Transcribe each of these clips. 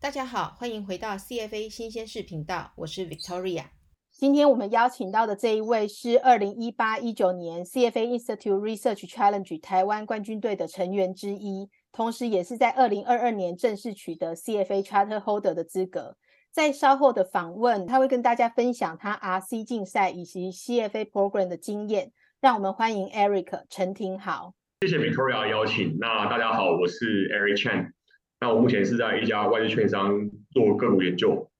大家好，欢迎回到 CFA 新鲜事频道，我是 Victoria。今天我们邀请到的这一位是二零一八一九年 CFA Institute Research Challenge 台湾冠军队的成员之一，同时也是在二零二二年正式取得 CFA Charter Holder 的资格。在稍后的访问，他会跟大家分享他 RC 竞赛以及 CFA Program 的经验。让我们欢迎 Eric 陈廷豪。谢谢 Victoria 邀请。那大家好，我是 Eric Chan。那我目前是在一家外资券商做个股研究。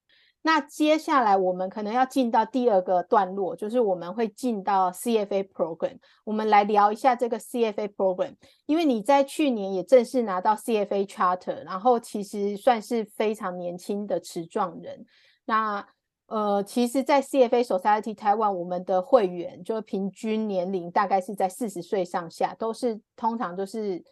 那接下来我们可能要进到第二个段落，就是我们会进到 CFA program。我们来聊一下这个 CFA program，因为你在去年也正式拿到 CFA charter，然后其实算是非常年轻的持状人。那呃，其实，在 CFA Society Taiwan，我们的会员就平均年龄大概是在四十岁上下，都是通常都是。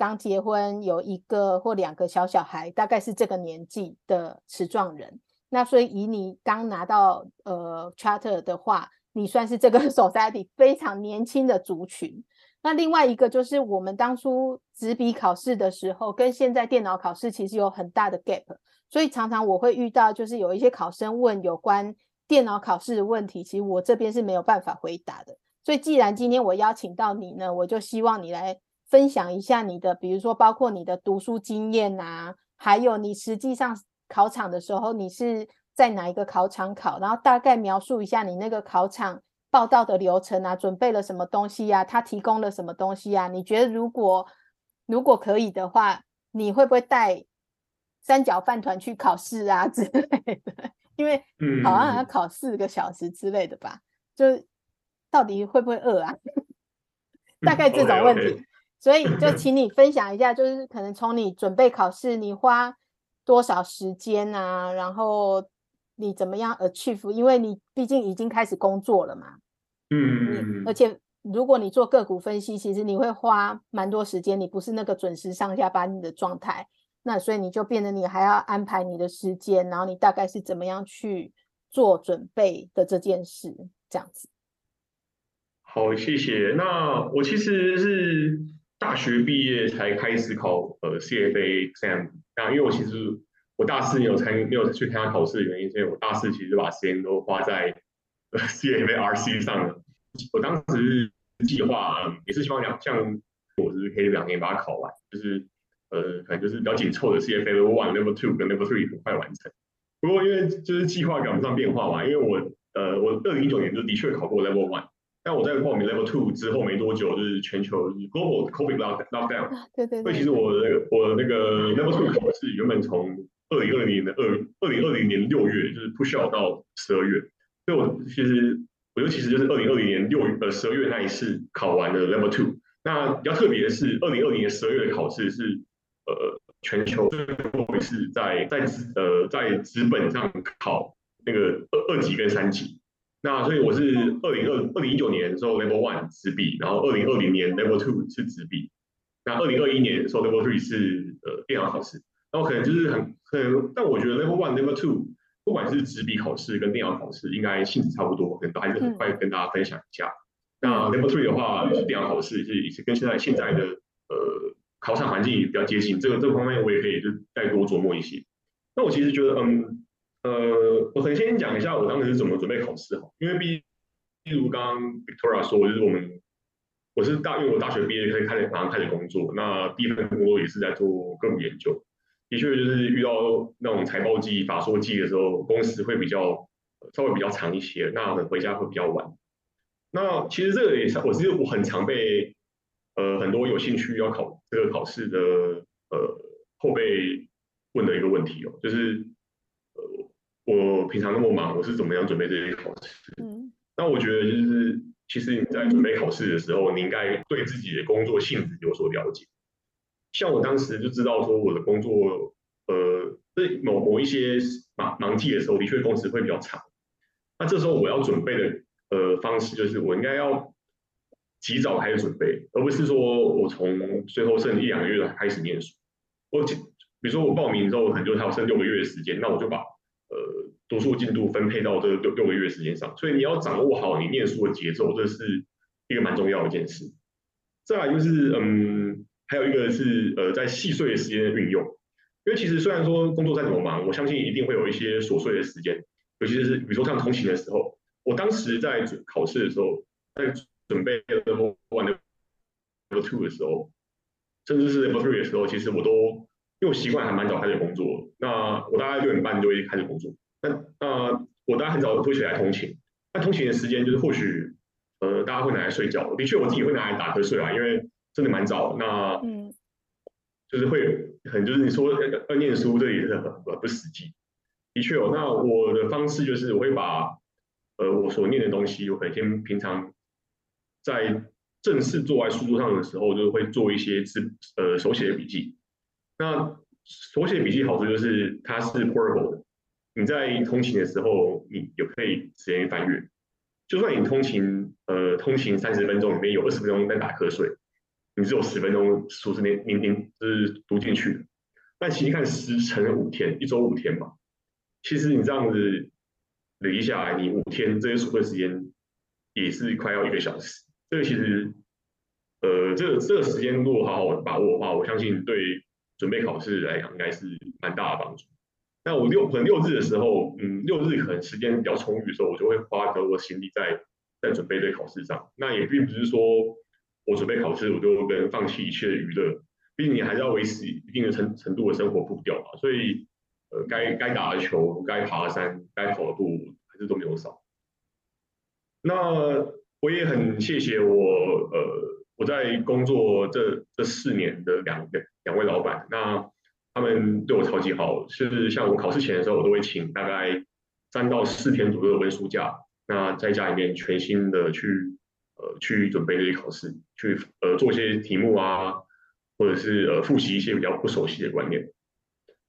刚结婚有一个或两个小小孩，大概是这个年纪的持状人。那所以以你刚拿到呃 charter 的话，你算是这个 society 非常年轻的族群。那另外一个就是我们当初纸笔考试的时候，跟现在电脑考试其实有很大的 gap，所以常常我会遇到就是有一些考生问有关电脑考试的问题，其实我这边是没有办法回答的。所以既然今天我邀请到你呢，我就希望你来。分享一下你的，比如说包括你的读书经验啊，还有你实际上考场的时候，你是在哪一个考场考，然后大概描述一下你那个考场报道的流程啊，准备了什么东西呀，他提供了什么东西啊？你觉得如果如果可以的话，你会不会带三角饭团去考试啊 之类的？因为好像要考四个小时之类的吧，就到底会不会饿啊？大概这种问题。所以就请你分享一下，就是可能从你准备考试，你花多少时间啊？然后你怎么样 achieve？因为你毕竟已经开始工作了嘛。嗯。而且如果你做个股分析，其实你会花蛮多时间，你不是那个准时上下班的状态。那所以你就变得你还要安排你的时间，然后你大概是怎么样去做准备的这件事，这样子。好，谢谢。那我其实是。大学毕业才开始考呃 CFA exam，那因为我其实我大四没有参没有去参加考试的原因，所以我大四其实把时间都花在呃 CFA RC 上了。我当时计划也是希望两像我是可以两年把它考完，就是呃可能就是比较紧凑的 CFA level one、level two 跟 level three 很快完成。不过因为就是计划赶不上变化嘛，因为我呃我二零一九年就的确考过 level one。但我在报名 Level Two 之后没多久，就是全球 Global COVID lock lockdown。对对。所以其实我那个我那个 Level Two 考试原本从二零二零年的二二零二零年六月就是 push out 到十二月，所以我其实我就其实就是二零二零年六呃十二月那一次考完了 Level Two。那比较特别的是，二零二零年十二月的考试是呃全球最后一次在在呃在资本上考那个二二级跟三级。那所以我是二零二二零一九年时候 Level One 纸笔，然后二零二零年 Level Two 是纸笔，那二零二一年的时候 Level Three 是呃电脑考试，然后可能就是很很，但我觉得 Level One、Level Two 不管是纸笔考试跟电脑考试，应该性质差不多，可能都还是很快跟大家分享一下。那 Level Three 的话，就是电脑考试是也是跟现在现在的呃考场环境比较接近，这个这个方面我也可以就再多琢磨一些。那我其实觉得嗯。呃，我可以先讲一下我当时是怎么准备考试哈，因为毕，例如刚刚 Victoria 说，就是我们我是大，因为我大学毕业可以开始马上开始工作，那第一份工作也是在做个股研究，的确就是遇到那种财报季、法说季的时候，工时会比较稍微比较长一些，那回家会比较晚。那其实这个也是我是我很常被呃很多有兴趣要考这个考试的呃后辈问的一个问题哦，就是。我平常那么忙，我是怎么样准备这些考试？嗯，那我觉得就是，其实你在准备考试的时候，你应该对自己的工作性质有所了解。像我当时就知道说，我的工作，呃，对某某一些忙忙季的时候，的确工时会比较长。那这时候我要准备的呃方式，就是我应该要及早开始准备，而不是说我从最后剩一两个月开始念书。我比如说我报名之后，可能就还有剩六个月的时间，那我就把。读书进度分配到这六六个月时间上，所以你要掌握好你念书的节奏，这是一个蛮重要的一件事。再来就是，嗯，还有一个是呃，在细碎的时间的运用，因因为其实虽然说工作再怎么忙，我相信一定会有一些琐碎的时间，尤其是比如说像通勤的时候，我当时在考试的时候，在准备 level one、level two 的时候，甚至是 level three 的时候，其实我都因为我习惯还蛮早开始工作，那我大概六点半就会开始工作，那那我大概很早就会起来通勤，那通勤的时间就是或许呃大家会拿来睡觉，的确我自己会拿来打瞌睡啊，因为真的蛮早，那嗯。就是会很，就是你说要念书，这也是很很不实际。的确哦，那我的方式就是我会把呃我所念的东西，我可能先平常在正式坐在书桌上的时候，就会做一些字呃手写的笔记。那手写笔记好处就是它是 portable 的，你在通勤的时候，你也可以时间翻阅。就算你通勤呃通勤三十分钟，里面有二十分钟在打瞌睡。你只有十分钟，数字念念念是读进去的。但其实看十乘五天，一周五天吧，其实你这样子累积下来，你五天这些数的时间也是快要一个小时。这个其实，呃，这这个时间如果好好把握的话，我相信对准备考试来讲应该是蛮大的帮助。那我六可能六日的时候，嗯，六日可能时间比较充裕的时候，我就会花更多心力在在准备这考试上。那也并不是说。我准备考试，我就跟放弃一切的娱乐，毕竟你还是要维持一定的程程度的生活步调嘛。所以，呃，该该打的球、该爬的山、该跑的步，还是都没有少。那我也很谢谢我，呃，我在工作这这四年的两两两位老板，那他们对我超级好，是像我考试前的时候，我都会请大概三到四天左右的温书假，那在家里面全心的去。呃，去准备这些考试，去呃做一些题目啊，或者是呃复习一些比较不熟悉的观念。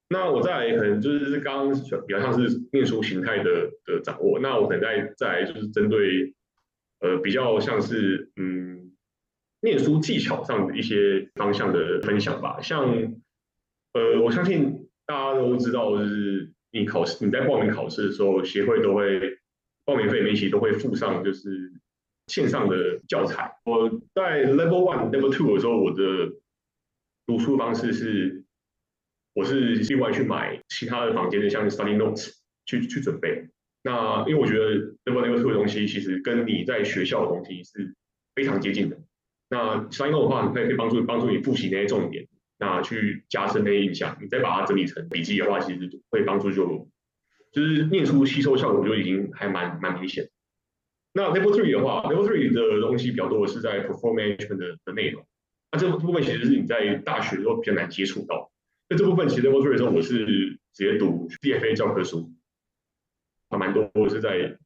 那我再可能就是刚刚比较像是念书形态的的掌握。那我可能再再就是针对呃比较像是嗯念书技巧上的一些方向的分享吧。像呃我相信大家都知道，就是你考试你在报名考试的时候，协会都会报名费每期都会附上就是。线上的教材，我在 Level One、Level Two 的时候，我的读书方式是，我是另外去买其他的房间的，像 Study Notes 去去准备。那因为我觉得 Level Level Two 的东西，其实跟你在学校的东西是非常接近的。那 Study Note 的话，可以可以帮助帮助你复习那些重点，那去加深那些印象。你再把它整理成笔记的话，其实会帮助就就是念书吸收效果就已经还蛮蛮明显。那 Level Three 的话，Level Three 的东西比较多是在 Performance 的的内容。那这部分其实是你在大学都比较难接触到。那这部分其实 Level Three 的时候，我是直接读 CFA 教科书，还蛮多是在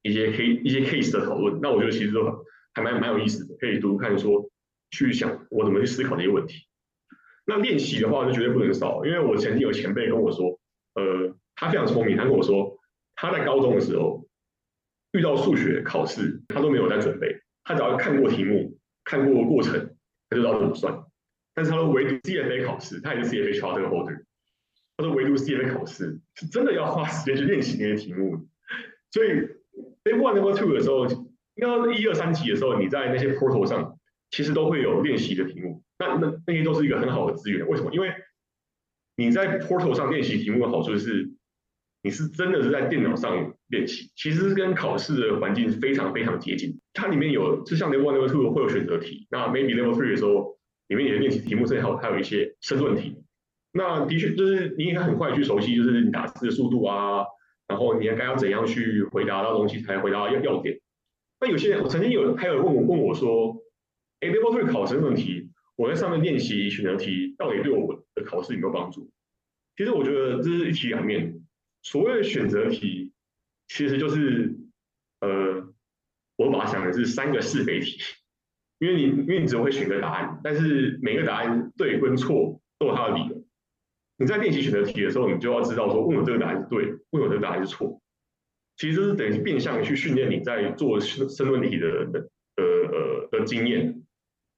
一些 K 一些 case 的讨论。那我觉得其实都还蛮蛮有意思的，可以读看说去想我怎么去思考这些问题。那练习的话就绝对不能少，因为我曾经有前辈跟我说，呃，他非常聪明，他跟我说他在高中的时候。遇到数学考试，他都没有在准备，他只要看过题目、看过过程，他就知道怎么算。但是他说唯独 CFA 考试，他也是 CFA charter holder，他说唯独 CFA 考试是真的要花时间去练习那些题目。所以 Level One、Level Two 的时候，应该一二三级的时候，你在那些 portal 上其实都会有练习的题目。那那那些都是一个很好的资源。为什么？因为你在 portal 上练习题目的好处是。你是真的是在电脑上练习，其实跟考试的环境非常非常接近。它里面有，就像 Level One、Level Two 会有选择题，那 Maybe Level Three 的时候，里面也练习题目，甚至还有一些申论题。那的确就是你应该很快去熟悉，就是你打字的速度啊，然后你应该要怎样去回答到东西才回答要要点。那有些人，我曾经有还有问我问我说，哎，Level 对考申论题，我在上面练习选择题，到底对我的考试有没有帮助？其实我觉得这是一体两面。所谓的选择题，其实就是，呃，我把它想的是三个是非题，因为你因为你只会选个答案，但是每个答案对跟错都有它的理由。你在练习选择题的时候，你就要知道说，问我这个答案是对，问我这个答案是错。其实这是等于变相去训练你在做申申论题的的呃的经验。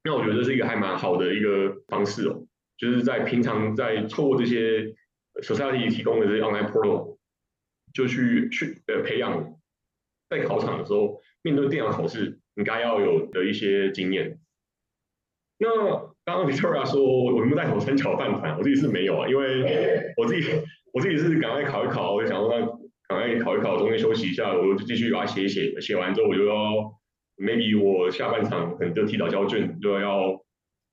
那我觉得这是一个还蛮好的一个方式哦，就是在平常在透过这些 society 提供的这些 online portal。就去去呃培养，在考场的时候面对电脑考试，你该要有的一些经验。那刚刚 Victoria 说我有没有带头三角饭团？我自己是没有啊，因为我自己我自己是赶快考一考，我就想说那赶快考一考，中间休息一下，我就继续把它写一写，写完之后我就要 maybe 我下半场可能就提早交卷，就要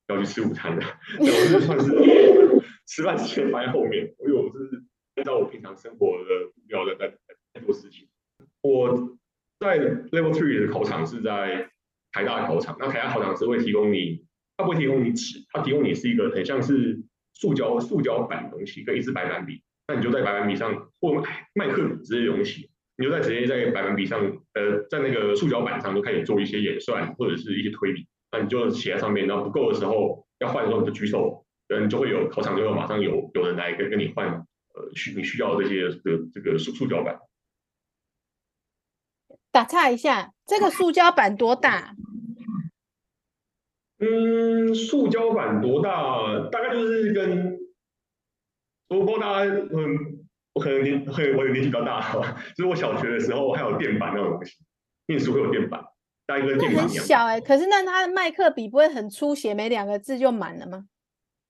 要去吃午餐了。我就算是吃饭时间排在后面，因为我是按照我平常生活的目标在在在做事情。我在 Level Three 的考场是在台大考场，那台大考场是会提供你。它不会提供你纸，它提供你是一个很像是塑胶塑胶板的东西，跟一支白板笔。那你就在白板笔上或麦克笔之类的东西，你就在直接在白板笔上，呃，在那个塑胶板上就开始做一些演算或者是一些推理。那你就写在上面，然后不够的时候要换的时候你就举手，嗯，就会有考场就会马上有有人来跟跟你换，呃，需你需要这些这个这个塑塑胶板。打岔一下，这个塑胶板多大？嗯，塑胶板多大？大概就是跟我不知道大家，嗯，我可能年，很我年纪比较大，就是我小学的时候还有电板那种东西，念书会有电板，大概跟电板一样。小哎，可是那它的麦克笔不会很粗，写每两个字就满了吗？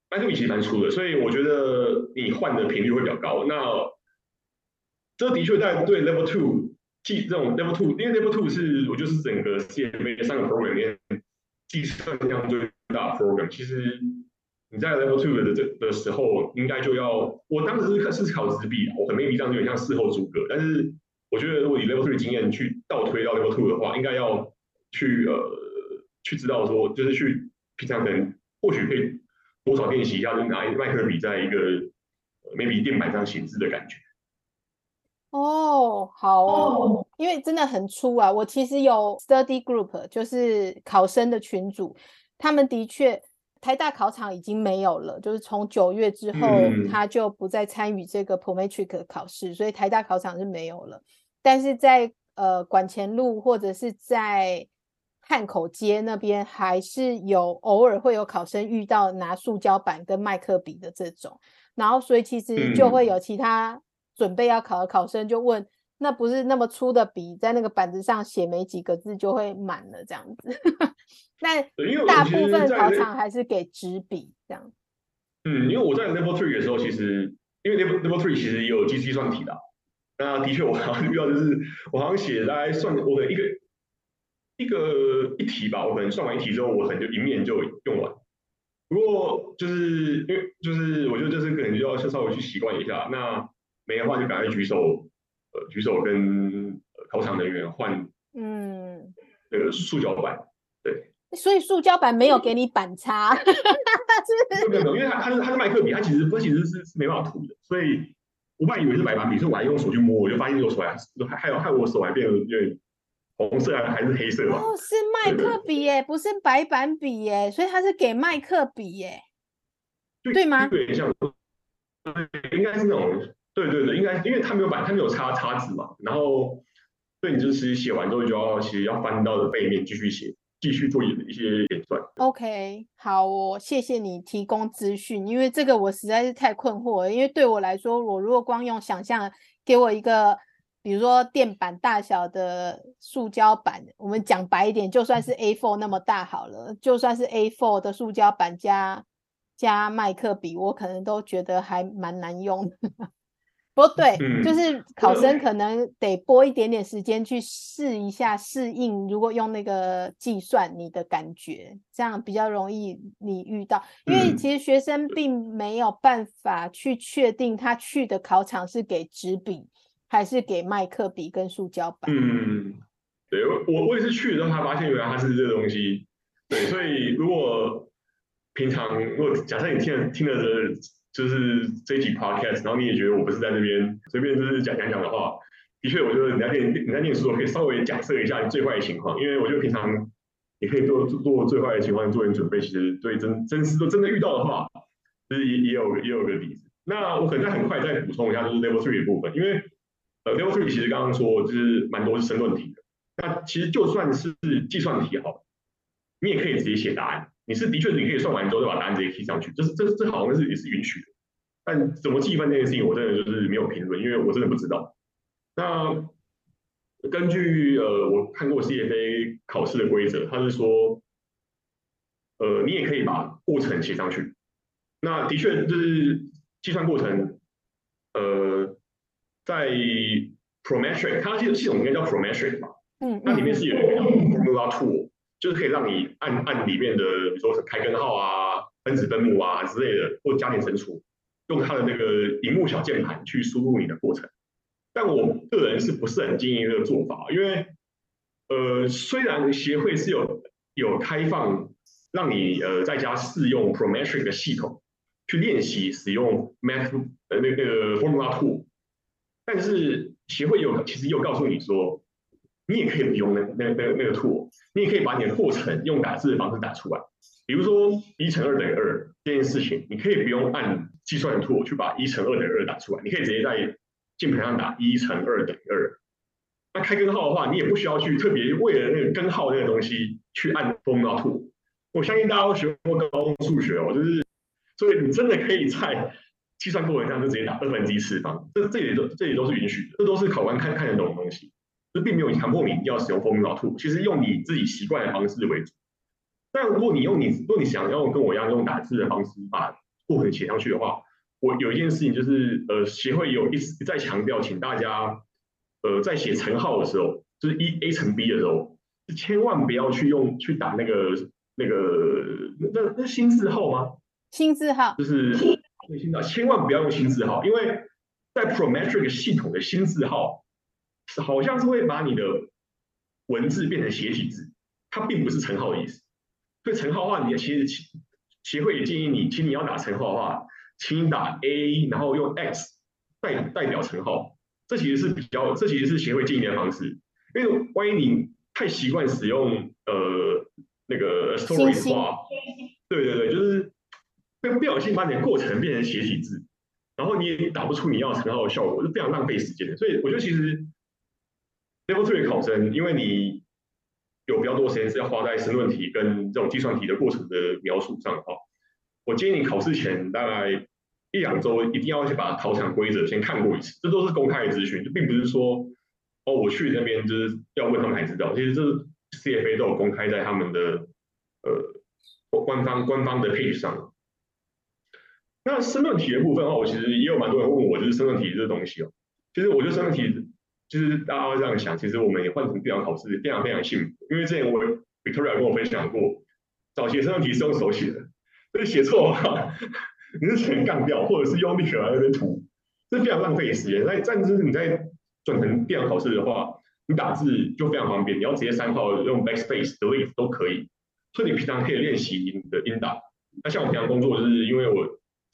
麦克笔其实蛮粗的，所以我觉得你换的频率会比较高。那这的确在对 Level Two 记这种 Level Two，因为 Level Two 是我就是整个 CMA 三个 program 里面。计算量最大的 program，其实你在 level two 的这的时候，应该就要，我当时是是考纸笔，我很没笔，这样有点像事后诸葛。但是我觉得，如果以 level two 的经验去倒推到 level two 的话，应该要去呃去知道说，就是去平常可能或许可以多少练习一下，就拿麦克笔在一个 maybe 垫板上写字的感觉。哦，好哦，因为真的很粗啊。我其实有 study group，就是考生的群组，他们的确台大考场已经没有了，就是从九月之后，他就不再参与这个 prometric 考试，所以台大考场是没有了。但是在呃管前路或者是在汉口街那边，还是有偶尔会有考生遇到拿塑胶板跟麦克笔的这种，然后所以其实就会有其他。准备要考的考生就问：“那不是那么粗的笔，在那个板子上写没几个字就会满了这样子？那大部分考场还是给纸笔这样。”嗯，因为我在 Level Three 的时候，其实因为 Level Level Three 其实也有计计算题的。那的确，我好像遇到就是我好像写大概算我的一个一个一题吧，我可能算完一题之后，我可能就一面就用完。不过就是因为就是我觉得这是可能就要稍微去习惯一下那。没的话就赶快举手，呃，举手跟考场人员换，嗯，那个塑胶板，对。所以塑胶板没有给你板擦，没有没有，因为它它是它是麦克笔，它其实它其实是是没办法涂的，所以我本来以为是白板笔，所以我还用手去摸，我就发现我手还还还有害我手还变得有点红色还是黑色吧？哦，是麦克笔耶，不是白板笔耶，所以它是给麦克笔耶，对吗？对，像，应该是那种。对对对，应该因为他没有板，他没有插插纸嘛。然后，对你就是写完之后就要其实要翻到的背面继续写，继续做一些演算。OK，好，我谢谢你提供资讯，因为这个我实在是太困惑了。因为对我来说，我如果光用想象，给我一个比如说垫板大小的塑胶板，我们讲白一点，就算是 A4 那么大好了，就算是 A4 的塑胶板加加麦克笔，我可能都觉得还蛮难用的。不对，就是考生可能得拨一点点时间去试一下适应。如果用那个计算，你的感觉这样比较容易你遇到，因为其实学生并没有办法去确定他去的考场是给纸笔还是给麦克笔跟塑胶板。嗯，对我我也是去的时候，他发现原来他是这个东西。对，所以如果平常如果假设你听了听了的。就是这一集 podcast，然后你也觉得我不是在那边随便就是讲讲讲的话，的确，我觉得你在念你在念书，可以稍微假设一下你最坏的情况，因为我觉得平常你可以做做最坏的情况做点准备，其实对真真实都真的遇到的话，就是也也有也有个例子。那我可能再很快再补充一下，就是 level three 的部分，因为呃 level three 其实刚刚说就是蛮多是申论题的，那其实就算是计算题好，你也可以直接写答案。你是的确，你可以算完之后再把答案直接贴上去，这是这这好像是也是允许的。但怎么计分这件事情，我真的就是没有评论，因为我真的不知道。那根据呃我看过 CFA 考试的规则，他是说，呃，你也可以把过程写上去。那的确就是计算过程，呃，在 Prometric，它这个系统应该叫 Prometric 吧？嗯，那里面是有一个 Formula Tool，就是可以让你按按里面的，比如说开根号啊、分子分母啊之类的，或加减乘除，用它的那个荧幕小键盘去输入你的过程。但我个人是不是很建议这个做法？因为，呃，虽然协会是有有开放让你呃在家试用 Prometric 的系统去练习使用 Math 呃那个 Formula Two，但是协会有其实又告诉你说。你也可以不用那那那那个 tool，你也可以把你的过程用打字的方式打出来。比如说一乘二等于二这件事情，你可以不用按计算的 tool 去把一乘二等于二打出来，你可以直接在键盘上打一乘二等于二。那开根号的话，你也不需要去特别为了那个根号那个东西去按 formula tool。我相信大家都学过高中数学哦，就是所以你真的可以在计算过程上就直接打二分之一次方，这这里都这里都是允许的，这都是考官看看得懂的东西。就并没有强迫你要使用 Formula Two，其实用你自己习惯的方式为主。但如果你用你，如果你想要跟我一样用打字的方式把过程写上去的话，我有一件事情就是，呃，协会有一直在强调，请大家，呃，在写乘号的时候，就是一 A 乘 B 的时候，千万不要去用去打那个那个那那新字号吗？新字号就是新字，千万不要用新字号，因为在 Prometric 系统的新字号。好像是会把你的文字变成斜体字，它并不是陈号的意思。所以陈号的话，你其实协会也建议你，请你要打陈号的话，请你打 A，然后用 X 代代表陈号。这其实是比较，这其实是协会建议的方式。因为万一你太习惯使用呃那个 story 的话，对对对，就是会不小心把你的过程变成斜体字，然后你也打不出你要陈号的效果，是非常浪费时间的。所以我觉得其实。Level Three 考生，因为你有比较多时间是要花在申论题跟这种计算题的过程的描述上哈，我建议你考试前大概一两周一定要去把考场规则先看过一次，这都是公开的资讯，就并不是说哦我去那边就是要问他们才知道，其实这 CFA 都有公开在他们的呃官方官方的 page 上。那申论题的部分的话，我其实也有蛮多人问我，就是申论题这东西哦，其实我觉得申论题。就是大家会这样想，其实我们也换成电脑考试，非常非常幸福。因为之前我 Victoria 跟我分享过，早期申论题是用手写的，所以写错的话，你是全干掉，或者是用力可来那边涂，这非常浪费时间。那但是你在转成电脑考试的话，你打字就非常方便，你要直接删号用 backspace delete 都可以。所以你平常可以练习你的音打。那像我平常工作，就是因为我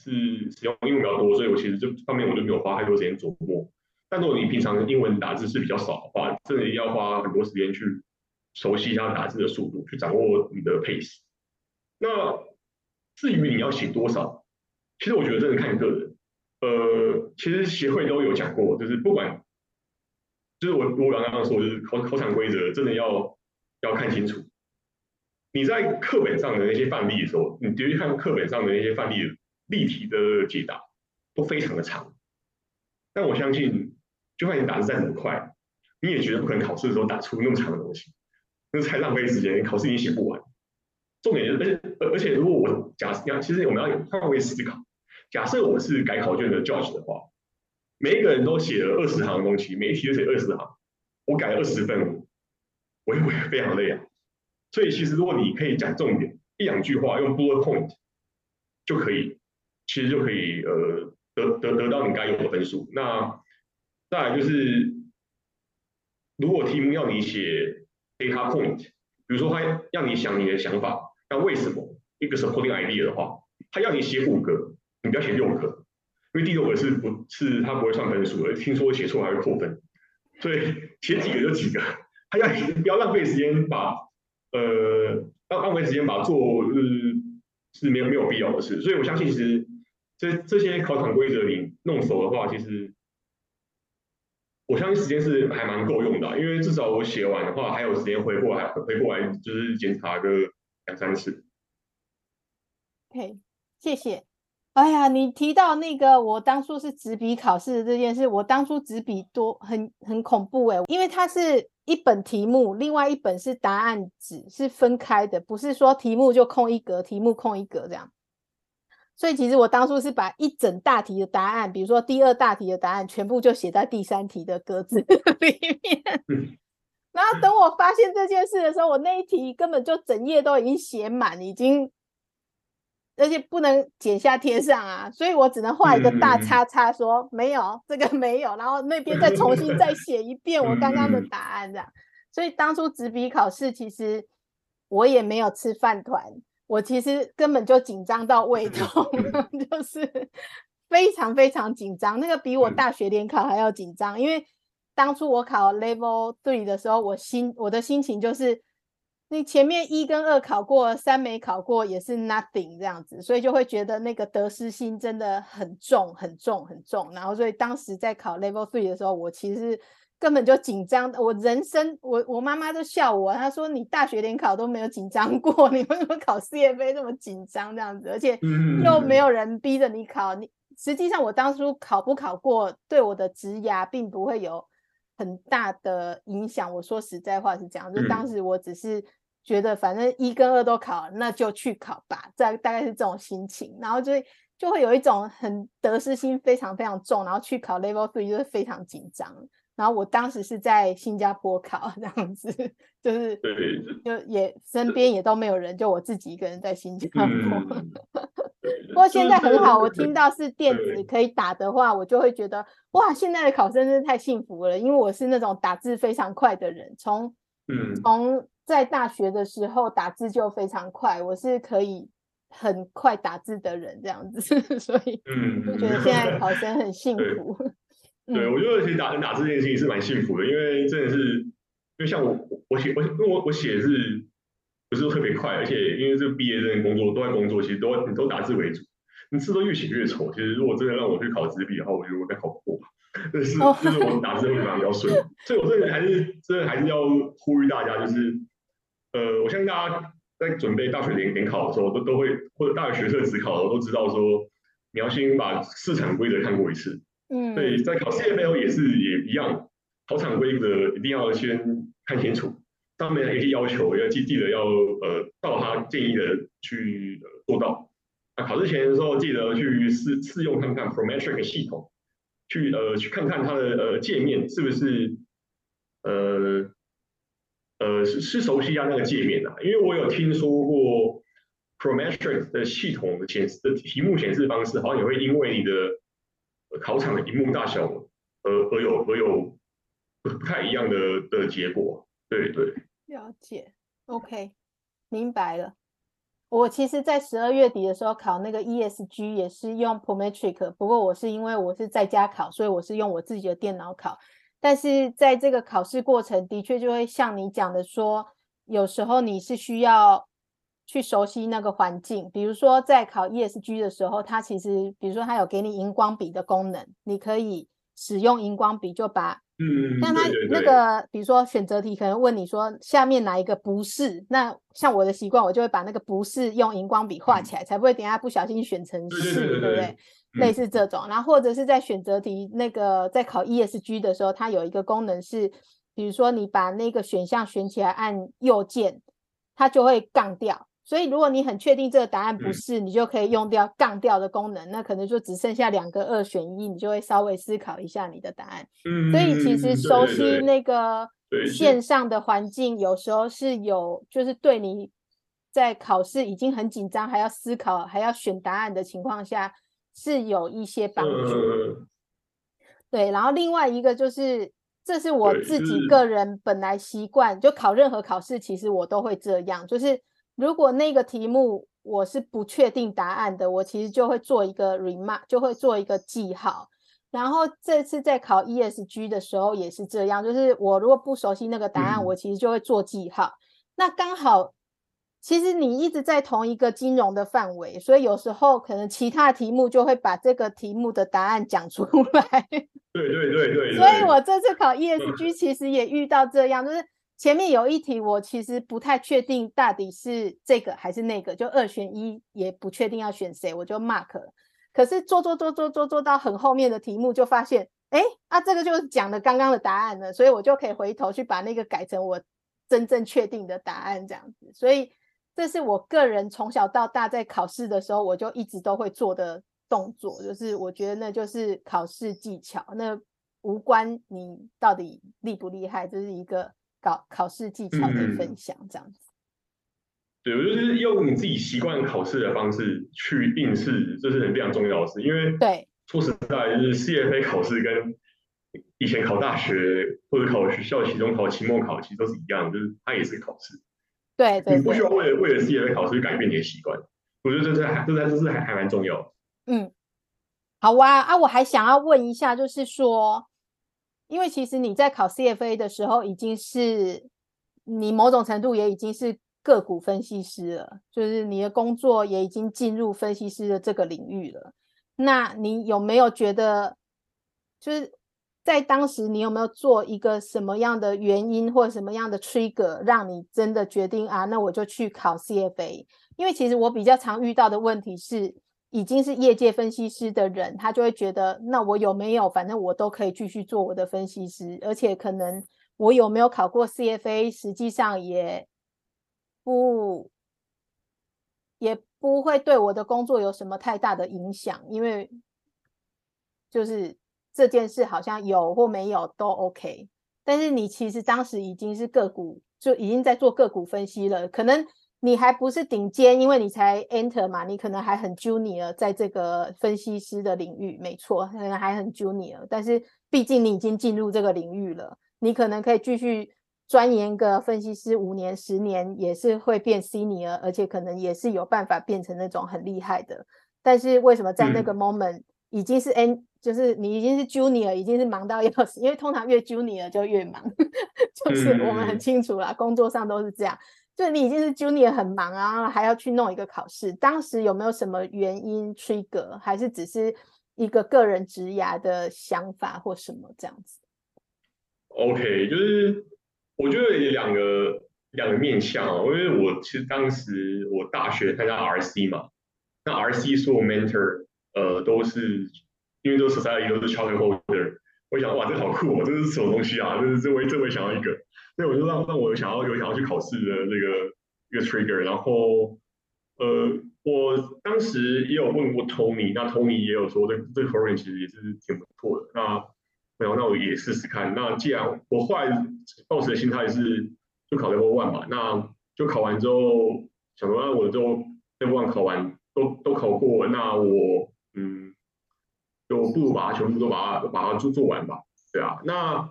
是使用英文比较多，所以我其实这方面我就没有花太多时间琢磨。但如果你平常英文打字是比较少的话，真的要花很多时间去熟悉一下打字的速度，去掌握你的 pace。那至于你要写多少，其实我觉得真的看个人。呃，其实协会都有讲过，就是不管，就是我我刚刚说，就是考考场规则真的要要看清楚。你在课本上的那些范例的时候，你直接看课本上的那些范例例题的解答都非常的长，但我相信。就算你打字再怎么快，你也觉得不可能考试的时候打出那么长的东西，那是太浪费时间，考试已经写不完。重点是，而且而且，如果我假设，其实我们要换位思考，假设我是改考卷的 judge 的话，每一个人都写了二十行的东西，每一题都写二十行，我改了二十分，我也会非常累啊？所以其实如果你可以讲重点，一两句话用 bullet point 就可以，其实就可以呃得得得到你该有的分数。那再来就是，如果题目要你写 data point，比如说他要你想你的想法，那为什么一个 supporting idea 的话，他要你写五个，你不要写六个，因为第六个是不是他不会算分数的，听说写错还会扣分，所以写几个就几个，他要你不要浪费时间把呃浪浪费时间把做是是没有没有必要的事，所以我相信其实这这些考场规则你弄熟的话，其实。我相信时间是还蛮够用的，因为至少我写完的话，还有时间回过来回过来，就是检查个两三次。OK，谢谢。哎呀，你提到那个我当初是纸笔考试的这件事，我当初纸笔多很很恐怖哎，因为它是一本题目，另外一本是答案纸，是分开的，不是说题目就空一格，题目空一格这样。所以其实我当初是把一整大题的答案，比如说第二大题的答案，全部就写在第三题的格子 里面。然后等我发现这件事的时候，我那一题根本就整页都已经写满，已经。而且不能剪下贴上啊，所以我只能画一个大叉叉，说没有这个 没有，然后那边再重新再写一遍我刚刚的答案这样。所以当初纸笔考试，其实我也没有吃饭团，我其实根本就紧张到胃痛 就是非常非常紧张，那个比我大学联考还要紧张。因为当初我考 Level Three 的时候，我心我的心情就是。你前面一跟二考过，三没考过也是 nothing 这样子，所以就会觉得那个得失心真的很重很重很重。然后所以当时在考 level three 的时候，我其实根本就紧张。我人生我我妈妈都笑我，她说你大学联考都没有紧张过，你为什么考 CFA 这么紧张这样子？而且又没有人逼着你考。你实际上我当初考不考过，对我的职涯并不会有很大的影响。我说实在话是这样，就当时我只是。觉得反正一跟二都考，那就去考吧，这大概是这种心情，然后就就会有一种很得失心非常非常重，然后去考 level three 就是非常紧张。然后我当时是在新加坡考 这样子，就是就也身边也都没有人，就我自己一个人在新加坡。不过现在很好，我听到是电子可以打的话，我就会觉得哇，现在的考生真是太幸福了，因为我是那种打字非常快的人，从从。在大学的时候打字就非常快，我是可以很快打字的人，这样子，所以嗯，我觉得现在考生很幸福。对，我觉得其实打打字这件事情是蛮幸福的，因为真的是，因为像我我写我因为我我写是不是特别快，而且因为这个毕业这件工作都在工作，其实都你都打字为主，你字都越写越丑。其实如果真的让我去考纸笔的话，我觉得我该考不过。但是就是我打字会比较顺，所以我这个还是真的还是要呼吁大家，就是。呃，我相信大家在准备大学联联考的时候，都都会或者大学学测职考的时候，都知道说你要先把市场规则看过一次。嗯，对，在考 CFL 也是也一样，考场规则一定要先看清楚，上面有些要求要记记得要呃到他建议的去做到。那考试前的时候，记得去试试用看看 Prometric 系统，去呃去看看它的呃界面是不是呃。呃，是是熟悉一下那个界面的，因为我有听说过 Prometric 的系统的显示的题目显示方式，好像也会因为你的考场的荧幕大小而而有而有不太一样的的结果。对对，了解，OK，明白了。我其实，在十二月底的时候考那个 ESG 也是用 Prometric，不过我是因为我是在家考，所以我是用我自己的电脑考。但是在这个考试过程，的确就会像你讲的说，有时候你是需要去熟悉那个环境。比如说在考 ESG 的时候，它其实，比如说它有给你荧光笔的功能，你可以使用荧光笔就把，嗯，像它那个，比如说选择题可能问你说下面哪一个不是，那像我的习惯，我就会把那个不是用荧光笔画起来，才不会等下不小心选成是，对不对？类似这种，然后或者是在选择题那个在考 ESG 的时候，它有一个功能是，比如说你把那个选项选起来按右键，它就会杠掉。所以如果你很确定这个答案不是，你就可以用掉杠掉的功能，那可能就只剩下两个二选一，你就会稍微思考一下你的答案。嗯，所以其实熟悉那个线上的环境，有时候是有，就是对你在考试已经很紧张，还要思考，还要选答案的情况下。是有一些帮助，对。然后另外一个就是，这是我自己个人本来习惯，就考任何考试，其实我都会这样。就是如果那个题目我是不确定答案的，我其实就会做一个 remark，就会做一个记号。然后这次在考 ESG 的时候也是这样，就是我如果不熟悉那个答案，我其实就会做记号。那刚好。其实你一直在同一个金融的范围，所以有时候可能其他题目就会把这个题目的答案讲出 来。对对对对。所以我这次考 ESG 其实也遇到这样，就是前面有一题我其实不太确定到底是这个还是那个，就二选一也不确定要选谁，我就 mark。可是做做做做做做到很后面的题目，就发现，哎，啊，这个就是讲的刚刚的答案了，所以我就可以回头去把那个改成我真正确定的答案，这样子。所以这是我个人从小到大在考试的时候，我就一直都会做的动作，就是我觉得那就是考试技巧，那无关你到底厉不厉害，这是一个考考试技巧的分享，这样子。对，我就是用你自己习惯考试的方式去应试，这是很非常重要的事。因为对，说实在，就是 CFA 考试跟以前考大学或者考学校期中考、期末考，其实都是一样，就是它也是考试。对对，你不需要为了为了 CFA 考试去改变你的习惯。我觉得这是还这是这是还还蛮重要。嗯，好哇啊，我还想要问一下，就是说，因为其实你在考 CFA 的时候，已经是你某种程度也已经是。个股分析师了，就是你的工作也已经进入分析师的这个领域了。那你有没有觉得，就是在当时你有没有做一个什么样的原因或什么样的 trigger，让你真的决定啊？那我就去考 CFA。因为其实我比较常遇到的问题是，已经是业界分析师的人，他就会觉得，那我有没有，反正我都可以继续做我的分析师，而且可能我有没有考过 CFA，实际上也。不，也不会对我的工作有什么太大的影响，因为就是这件事好像有或没有都 OK。但是你其实当时已经是个股，就已经在做个股分析了。可能你还不是顶尖，因为你才 enter 嘛，你可能还很 junior 在这个分析师的领域，没错，可能还很 junior。但是毕竟你已经进入这个领域了，你可能可以继续。钻研个分析师五年、十年也是会变 senior，而且可能也是有办法变成那种很厉害的。但是为什么在那个 moment 已经是 n，就是你已经是 junior，已经是忙到要死？因为通常越 junior 就越忙，就是我们很清楚啦，工作上都是这样。就你已经是 junior 很忙啊，还要去弄一个考试。当时有没有什么原因 trigger，还是只是一个个人职涯的想法或什么这样子？OK，就是。我觉得有两个两个面向哦，因为我其实当时我大学参加 RC 嘛，那 RC 所有 mentor 呃都是因为都是 society 都是 charter holder，我想哇这好酷哦，这是什么东西啊？这是这位这位想要一个，所以我就让让我想要有想要去考试的这个一个 trigger，然后呃我当时也有问过 Tony，那 Tony 也有说这这个 program 其实也是挺不错的，那。没有，那我也试试看。那既然我后来抱持的心态是就考 level one 嘛，那就考完之后想说，那我就 level one 考完都都考过，那我嗯，就不如把它全部都把它把它做做完吧。对啊，那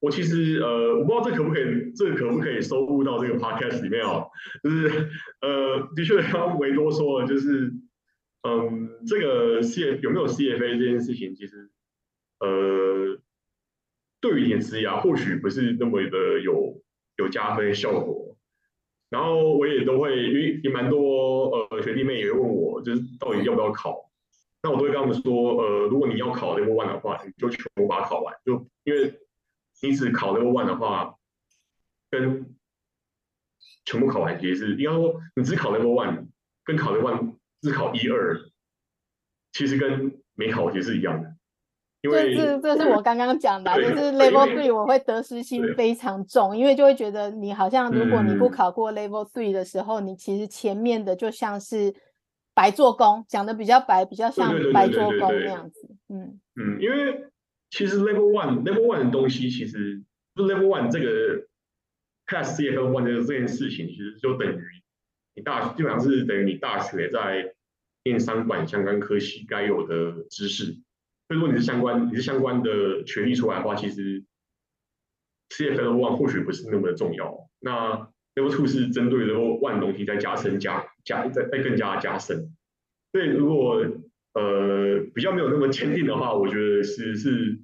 我其实呃，我不知道这可不可以，这可不可以收录到这个 podcast 里面哦？就是呃，的确刚刚维多说，就是嗯，这个 C 有没有 CFA 这件事情，其实呃。对于你的职涯或许不是那么的有有加分效果，然后我也都会，因为也蛮多呃学弟妹也会问我，就是到底要不要考，那我都会跟他们说，呃，如果你要考 level one 的话，你就全部把它考完，就因为你只考 level one 的话，跟全部考完其实是应该说你只考 level one，跟考 level one 只考一二，其实跟没考其实是一样的。这这这是我刚刚讲的，就是 level three 我会得失心非常重，因为就会觉得你好像如果你不考过 level three 的时候，你其实前面的就像是白做工，讲的比较白，比较像白做工那样子。嗯嗯，因为其实 level one level one 的东西，其实就 level one 这个 pass C F one 的这件事情，其实就等于你大基本上是等于你大学在电商管相关科系该有的知识。所以，如果你是相关，你是相关的权利出来的话，其实 C F L One 或许不是那么的重要。那 Level Two 是针对 Level One 东西再加深、加加再再更加加深。所以，如果呃比较没有那么坚定的话，我觉得是是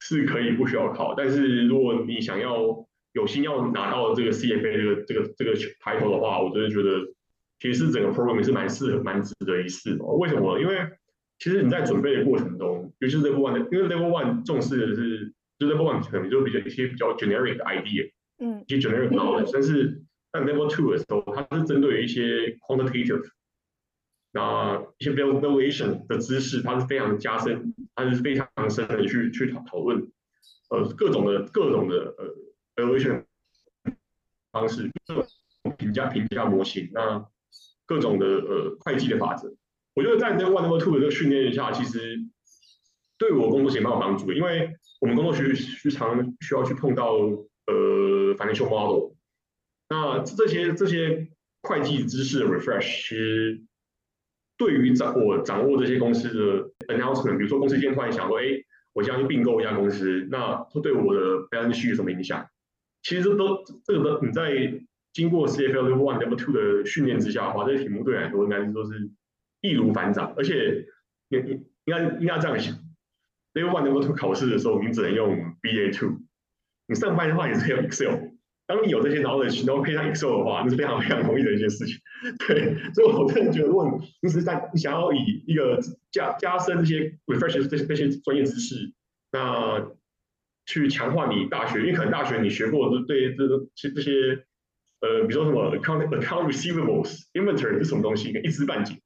是可以不需要考。但是，如果你想要有心要拿到这个 C F A 这个这个这个抬头的话，我真的觉得其实整个 program 是蛮适合、蛮值得一试的。为什么？因为其实你在准备的过程中，尤其是 Level One 的，因为 Level One 重视的是，就 Level One 可能就比较一些比较 generic 的 idea，嗯，一些 generic knowledge，但是在 Level Two 的时候，它是针对一些 quantitative，那一些 valuation 的知识，它是非常加深，它是非常深的去去讨讨论，呃，各种的各种的呃 valuation 方式，评价评价模型，那各种的呃会计的法则，我觉得在这 one over two 的这个训练下，其实对我工作也蛮有帮助的，因为我们工作需需常需要去碰到呃 financial model，那这些这些会计知识的 refresh 其实。对于掌我掌握这些公司的 announcement，比如说公司今天突然想说，哎，我将去并购一家公司，那会对我的 balance sheet 有什么影响？其实都这个都你在经过 CFL Level One、Level Two 的训练之下的话，这些题目对来说应该是说是易如反掌，而且你你应该应该这样想，Level One、Level Two 考试的时候，你只能用 BA Two，你上班的话也是用 Excel。当你有这些 knowledge，然后配上 Excel 的话，那是非常非常容易的一件事情。对，所以我真的觉得，如果你是在想要以一个加加深这些 refresh 这些这些专业知识，那去强化你大学，因为可能大学你学过的对这这这些呃，比如说什么 account account receivables inventory 是什么东西，一知半解。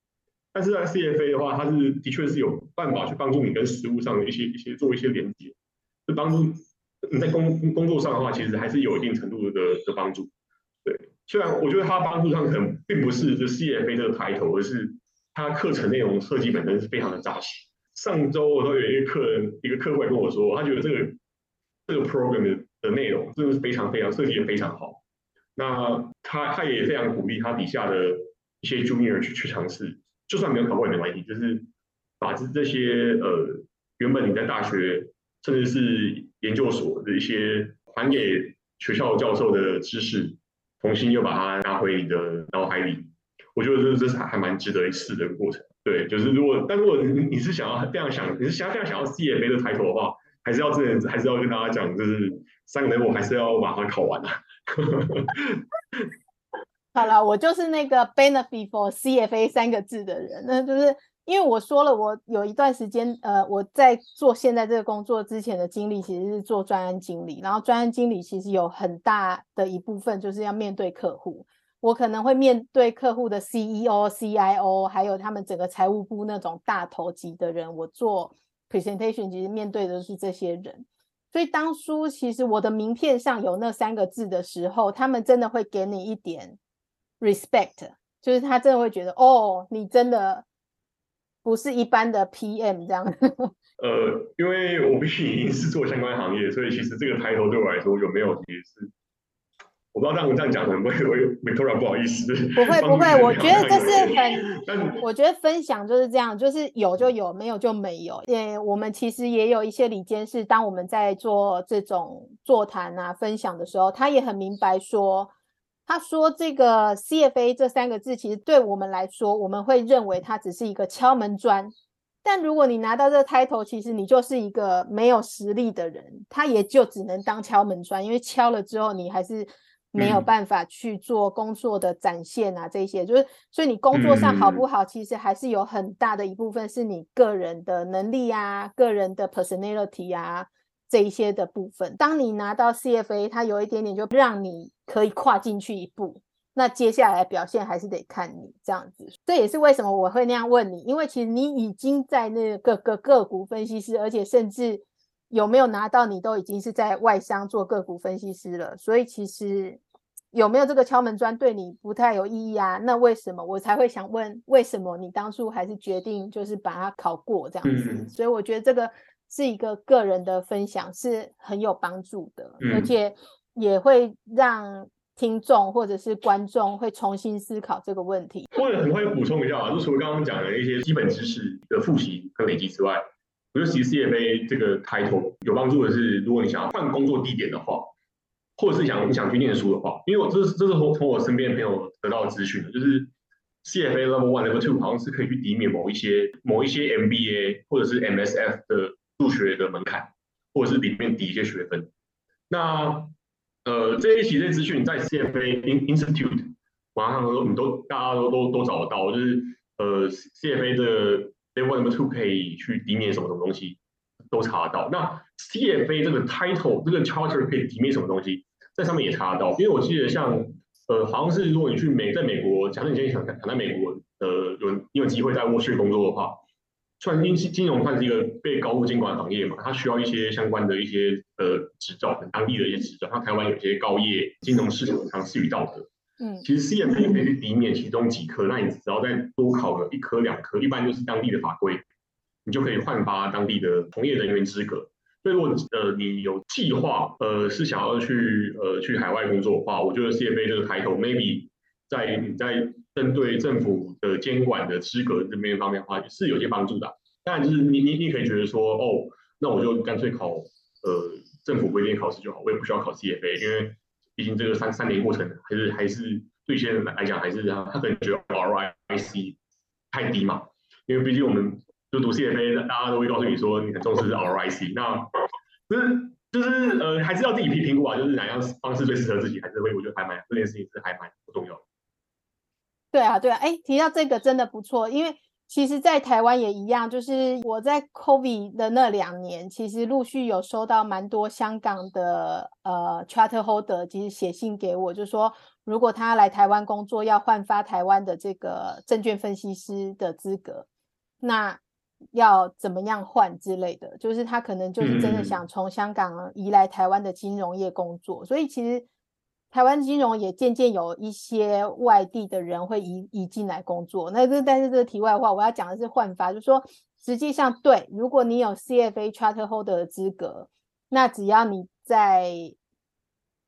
但是在 CFA 的话，它是的确是有办法去帮助你跟实物上的一些一些做一些连接，就帮助。你在工工作上的话，其实还是有一定程度的的帮助。对，虽然我觉得它帮助上可能并不是就 CFA 这个抬头，而是它课程内容设计本身是非常的扎实。上周我都有一个客人，一个客户跟我说，他觉得这个这个 program 的的内容真的是非常非常设计的非常好。那他他也非常鼓励他底下的一些 junior 去去尝试，就算没有考过也没关系，就是把这这些呃原本你在大学甚至是研究所的一些还给学校教授的知识，重新又把它拿回你的脑海里，我觉得这这是还蛮值得一试的过程。对，就是如果但如果你你是想要这样想，你是想要这样想要 CFA 的抬头的话，还是要真的还是要跟大家讲，就是三个 level 还是要把它考完啊。好了，我就是那个 benefit for CFA 三个字的人，那就是。因为我说了，我有一段时间，呃，我在做现在这个工作之前的经历，其实是做专案经理。然后专案经理其实有很大的一部分就是要面对客户，我可能会面对客户的 CEO、CIO，还有他们整个财务部那种大头级的人。我做 presentation，其实面对的是这些人。所以当初其实我的名片上有那三个字的时候，他们真的会给你一点 respect，就是他真的会觉得，哦，你真的。不是一般的 PM 这样。呃，因为我毕竟已经是做相关行业，所以其实这个抬头对我来说有没有也是，我不知道这样这样讲会不会我 Victoria 不好意思。不会不会，我觉得这是很，我觉得分享就是这样，就是有就有，没有就没有。也我们其实也有一些理监事，当我们在做这种座谈啊分享的时候，他也很明白说。他说：“这个 CFA 这三个字，其实对我们来说，我们会认为它只是一个敲门砖。但如果你拿到这个 title，其实你就是一个没有实力的人，他也就只能当敲门砖，因为敲了之后，你还是没有办法去做工作的展现啊。这些就是，所以你工作上好不好，其实还是有很大的一部分是你个人的能力啊，个人的 personality 啊。”这一些的部分，当你拿到 CFA，它有一点点就让你可以跨进去一步。那接下来表现还是得看你这样子。这也是为什么我会那样问你，因为其实你已经在那个个个股分析师，而且甚至有没有拿到，你都已经是在外商做个股分析师了。所以其实有没有这个敲门砖对你不太有意义啊？那为什么我才会想问，为什么你当初还是决定就是把它考过这样子？所以我觉得这个。是一个个人的分享，是很有帮助的，而且也会让听众或者是观众会重新思考这个问题。或者很快补充一下啊，就除了刚刚讲的一些基本知识的复习和累积之外，我觉得其实 CFA 这个抬头有帮助的是，如果你想要换工作地点的话，或者是想你想去念书的话，因为我这是这是从从我身边朋友得到的资讯的，就是 CFA Level One、Level Two 好像是可以去抵免某一些某一些 MBA 或者是 MSF 的。入学的门槛，或者是里面抵一些学分。那呃，这些其实资讯在 CFA Institute 网上都你都大家都都都找得到，就是呃 CFA 的 Level Number Two 可以去抵免什么什么东西，都查得到。那 CFA 这个 Title 这个 Charter 可以抵免什么东西，在上面也查得到。因为我记得像呃，好像是如果你去美在美国，假设你现在想想在美国呃有你有机会在沃区工作的话，然金金融算是一个被高度监管的行业嘛，它需要一些相关的一些呃执照，当地的一些执照。像台湾有些高业金融市场常识与道德，嗯，其实 CFA 可以去抵免其中几科，那你只要再多考个一科两科，一般就是当地的法规，你就可以换发当地的从业人员资格。所以如果呃你有计划呃是想要去呃去海外工作的话，我觉得 CFA 这个开头 maybe 在你在针对政府的监管的资格这边方面的话是有些帮助的。当然就是你你你可以觉得说哦，那我就干脆考呃政府规定考试就好，我也不需要考 CFA，因为毕竟这个三三年过程还是还是对一些人来讲还是他可能觉得 RIC 太低嘛，因为毕竟我们。就读 CFA，大家都会告诉你说你很重视 RIC，那就是就是呃，还是要自己评评估啊，就是哪样方式最适合自己，还是会我觉得还蛮这件事情是还蛮不重要的。对啊，对啊，哎，提到这个真的不错，因为其实，在台湾也一样，就是我在 COVID 的那两年，其实陆续有收到蛮多香港的呃 Charter Holder，其实写信给我，就说如果他来台湾工作，要换发台湾的这个证券分析师的资格，那。要怎么样换之类的，就是他可能就是真的想从香港移来台湾的金融业工作，所以其实台湾金融也渐渐有一些外地的人会移移进来工作。那这但是这个题外话，我要讲的是换法，就是说实际上对，如果你有 CFA Charter Holder 的资格，那只要你在，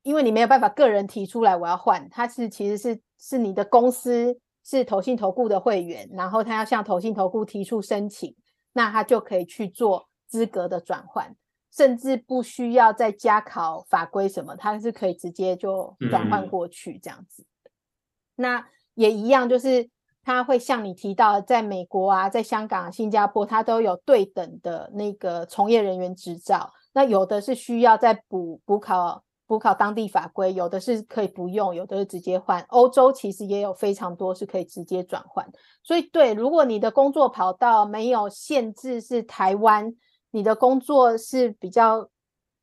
因为你没有办法个人提出来我要换，它是其实是是你的公司是投信投顾的会员，然后他要向投信投顾提出申请。那他就可以去做资格的转换，甚至不需要再加考法规什么，它是可以直接就转换过去这样子。那也一样，就是它会像你提到，在美国啊，在香港、新加坡，它都有对等的那个从业人员执照。那有的是需要再补补考。补考当地法规，有的是可以不用，有的是直接换。欧洲其实也有非常多是可以直接转换。所以，对，如果你的工作跑道没有限制是台湾，你的工作是比较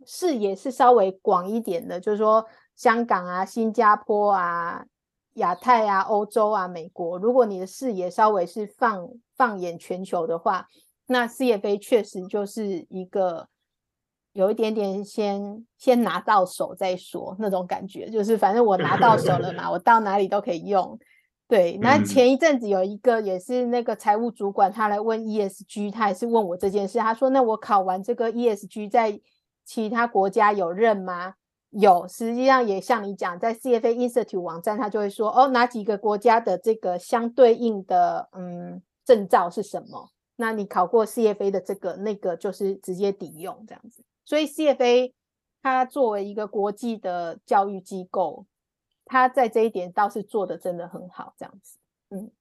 视野是稍微广一点的，就是说香港啊、新加坡啊、亚太啊、欧洲啊、美国，如果你的视野稍微是放放眼全球的话，那 CFA 确实就是一个。有一点点先先拿到手再说那种感觉，就是反正我拿到手了嘛，我到哪里都可以用。对，那前一阵子有一个也是那个财务主管，他来问 ESG，他也是问我这件事。他说：“那我考完这个 ESG，在其他国家有认吗？”有，实际上也像你讲，在 CFA Institute 网站，他就会说：“哦，哪几个国家的这个相对应的嗯证照是什么？那你考过 CFA 的这个那个，就是直接抵用这样子。”所以 CFA 它作为一个国际的教育机构，它在这一点倒是做的真的很好，这样子。嗯，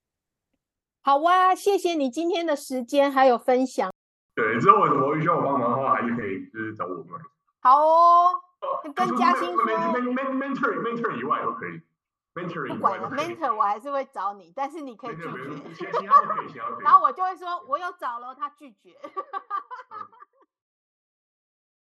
好哇，谢谢你今天的时间还有分享。对，之后有什么需要我帮忙的话，还是可以就是找我们。好哦，跟嘉欣说，mentor mentor 以外都可以。不管了，mentor 我还是会找你，但是你可以拒绝。然后我就会说，我有找了，他拒绝。